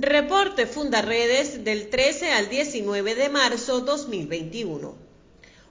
Reporte Fundaredes del 13 al 19 de marzo 2021.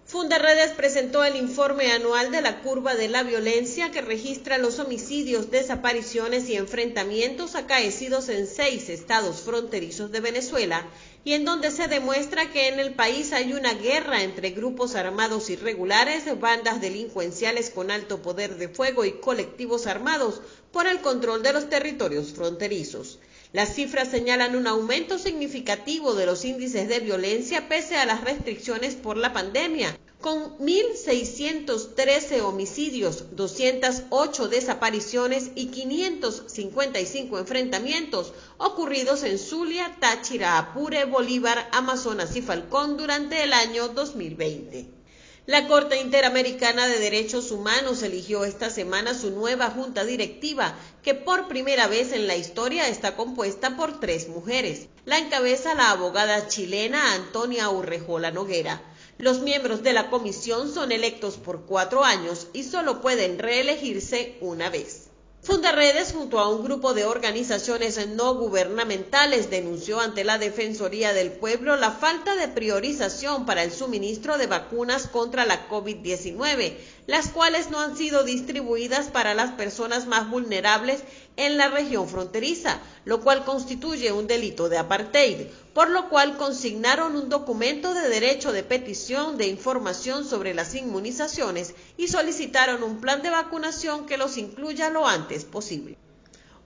Fundaredes presentó el informe anual de la curva de la violencia que registra los homicidios, desapariciones y enfrentamientos acaecidos en seis estados fronterizos de Venezuela y en donde se demuestra que en el país hay una guerra entre grupos armados irregulares, bandas delincuenciales con alto poder de fuego y colectivos armados por el control de los territorios fronterizos. Las cifras señalan un aumento significativo de los índices de violencia pese a las restricciones por la pandemia, con 1.613 homicidios, 208 desapariciones y 555 enfrentamientos ocurridos en Zulia, Táchira, Apure, Bolívar, Amazonas y Falcón durante el año 2020. La Corte Interamericana de Derechos Humanos eligió esta semana su nueva junta directiva, que por primera vez en la historia está compuesta por tres mujeres. La encabeza la abogada chilena Antonia Urrejola Noguera. Los miembros de la comisión son electos por cuatro años y solo pueden reelegirse una vez. Fundaredes, junto a un grupo de organizaciones no gubernamentales, denunció ante la Defensoría del Pueblo la falta de priorización para el suministro de vacunas contra la COVID-19, las cuales no han sido distribuidas para las personas más vulnerables en la región fronteriza, lo cual constituye un delito de apartheid, por lo cual consignaron un documento de derecho de petición de información sobre las inmunizaciones y solicitaron un plan de vacunación que los incluya lo antes posible.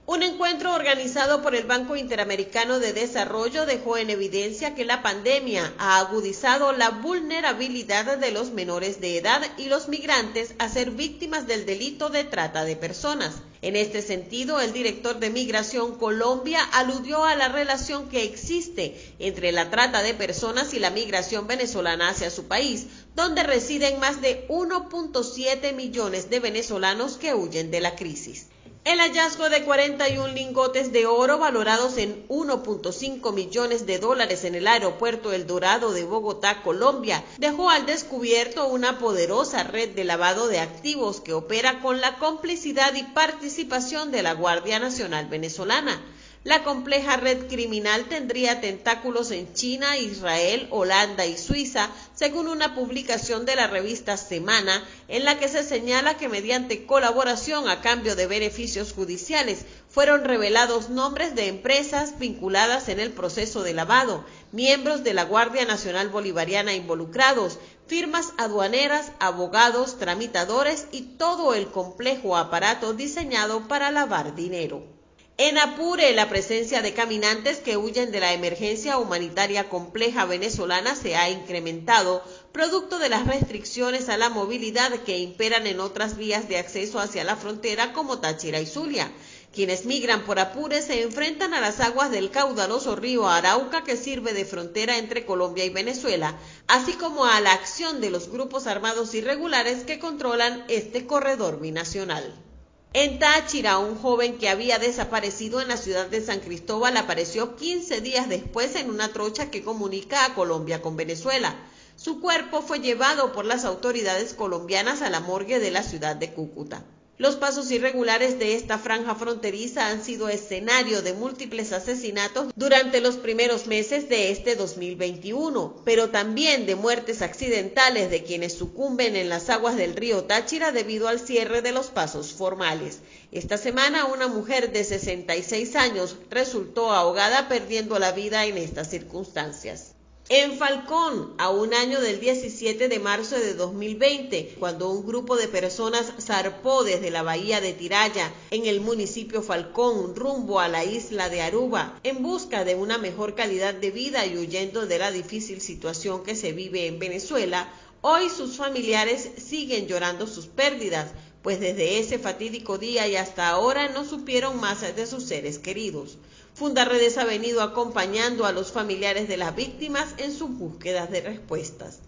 Un encuentro organizado por el Banco Interamericano de Desarrollo dejó en evidencia que la pandemia ha agudizado la vulnerabilidad de los menores de edad y los migrantes a ser víctimas del delito de trata de personas. En este sentido, el director de Migración Colombia aludió a la relación que existe entre la trata de personas y la migración venezolana hacia su país, donde residen más de 1.7 millones de venezolanos que huyen de la crisis. El hallazgo de 41 lingotes de oro valorados en 1.5 millones de dólares en el aeropuerto El Dorado de Bogotá, Colombia, dejó al descubierto una poderosa red de lavado de activos que opera con la complicidad y participación de la Guardia Nacional Venezolana. La compleja red criminal tendría tentáculos en China, Israel, Holanda y Suiza, según una publicación de la revista Semana, en la que se señala que mediante colaboración a cambio de beneficios judiciales fueron revelados nombres de empresas vinculadas en el proceso de lavado, miembros de la Guardia Nacional Bolivariana involucrados, firmas aduaneras, abogados, tramitadores y todo el complejo aparato diseñado para lavar dinero. En Apure, la presencia de caminantes que huyen de la emergencia humanitaria compleja venezolana se ha incrementado, producto de las restricciones a la movilidad que imperan en otras vías de acceso hacia la frontera como Táchira y Zulia. Quienes migran por Apure se enfrentan a las aguas del caudaloso río Arauca que sirve de frontera entre Colombia y Venezuela, así como a la acción de los grupos armados irregulares que controlan este corredor binacional. En Táchira, un joven que había desaparecido en la ciudad de San Cristóbal apareció 15 días después en una trocha que comunica a Colombia con Venezuela. Su cuerpo fue llevado por las autoridades colombianas a la morgue de la ciudad de Cúcuta. Los pasos irregulares de esta franja fronteriza han sido escenario de múltiples asesinatos durante los primeros meses de este 2021, pero también de muertes accidentales de quienes sucumben en las aguas del río Táchira debido al cierre de los pasos formales. Esta semana una mujer de 66 años resultó ahogada perdiendo la vida en estas circunstancias. En Falcón, a un año del 17 de marzo de 2020, cuando un grupo de personas zarpó desde la bahía de Tiraya, en el municipio Falcón, rumbo a la isla de Aruba, en busca de una mejor calidad de vida y huyendo de la difícil situación que se vive en Venezuela, hoy sus familiares siguen llorando sus pérdidas, pues desde ese fatídico día y hasta ahora no supieron más de sus seres queridos. Fundaredes ha venido acompañando a los familiares de las víctimas en sus búsquedas de respuestas.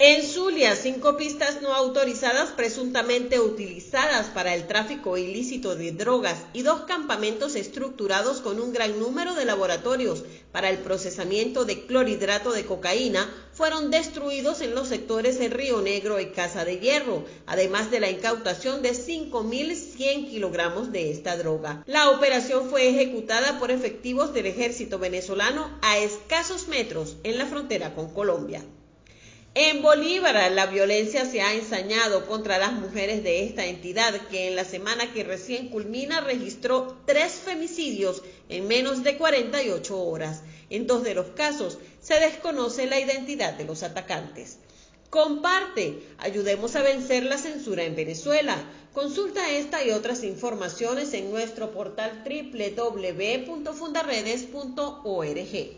En Zulia, cinco pistas no autorizadas presuntamente utilizadas para el tráfico ilícito de drogas y dos campamentos estructurados con un gran número de laboratorios para el procesamiento de clorhidrato de cocaína fueron destruidos en los sectores de Río Negro y Casa de Hierro, además de la incautación de 5.100 kilogramos de esta droga. La operación fue ejecutada por efectivos del ejército venezolano a escasos metros en la frontera con Colombia. En Bolívar, la violencia se ha ensañado contra las mujeres de esta entidad, que en la semana que recién culmina registró tres femicidios en menos de 48 horas. En dos de los casos se desconoce la identidad de los atacantes. Comparte, ayudemos a vencer la censura en Venezuela. Consulta esta y otras informaciones en nuestro portal www.fundaredes.org.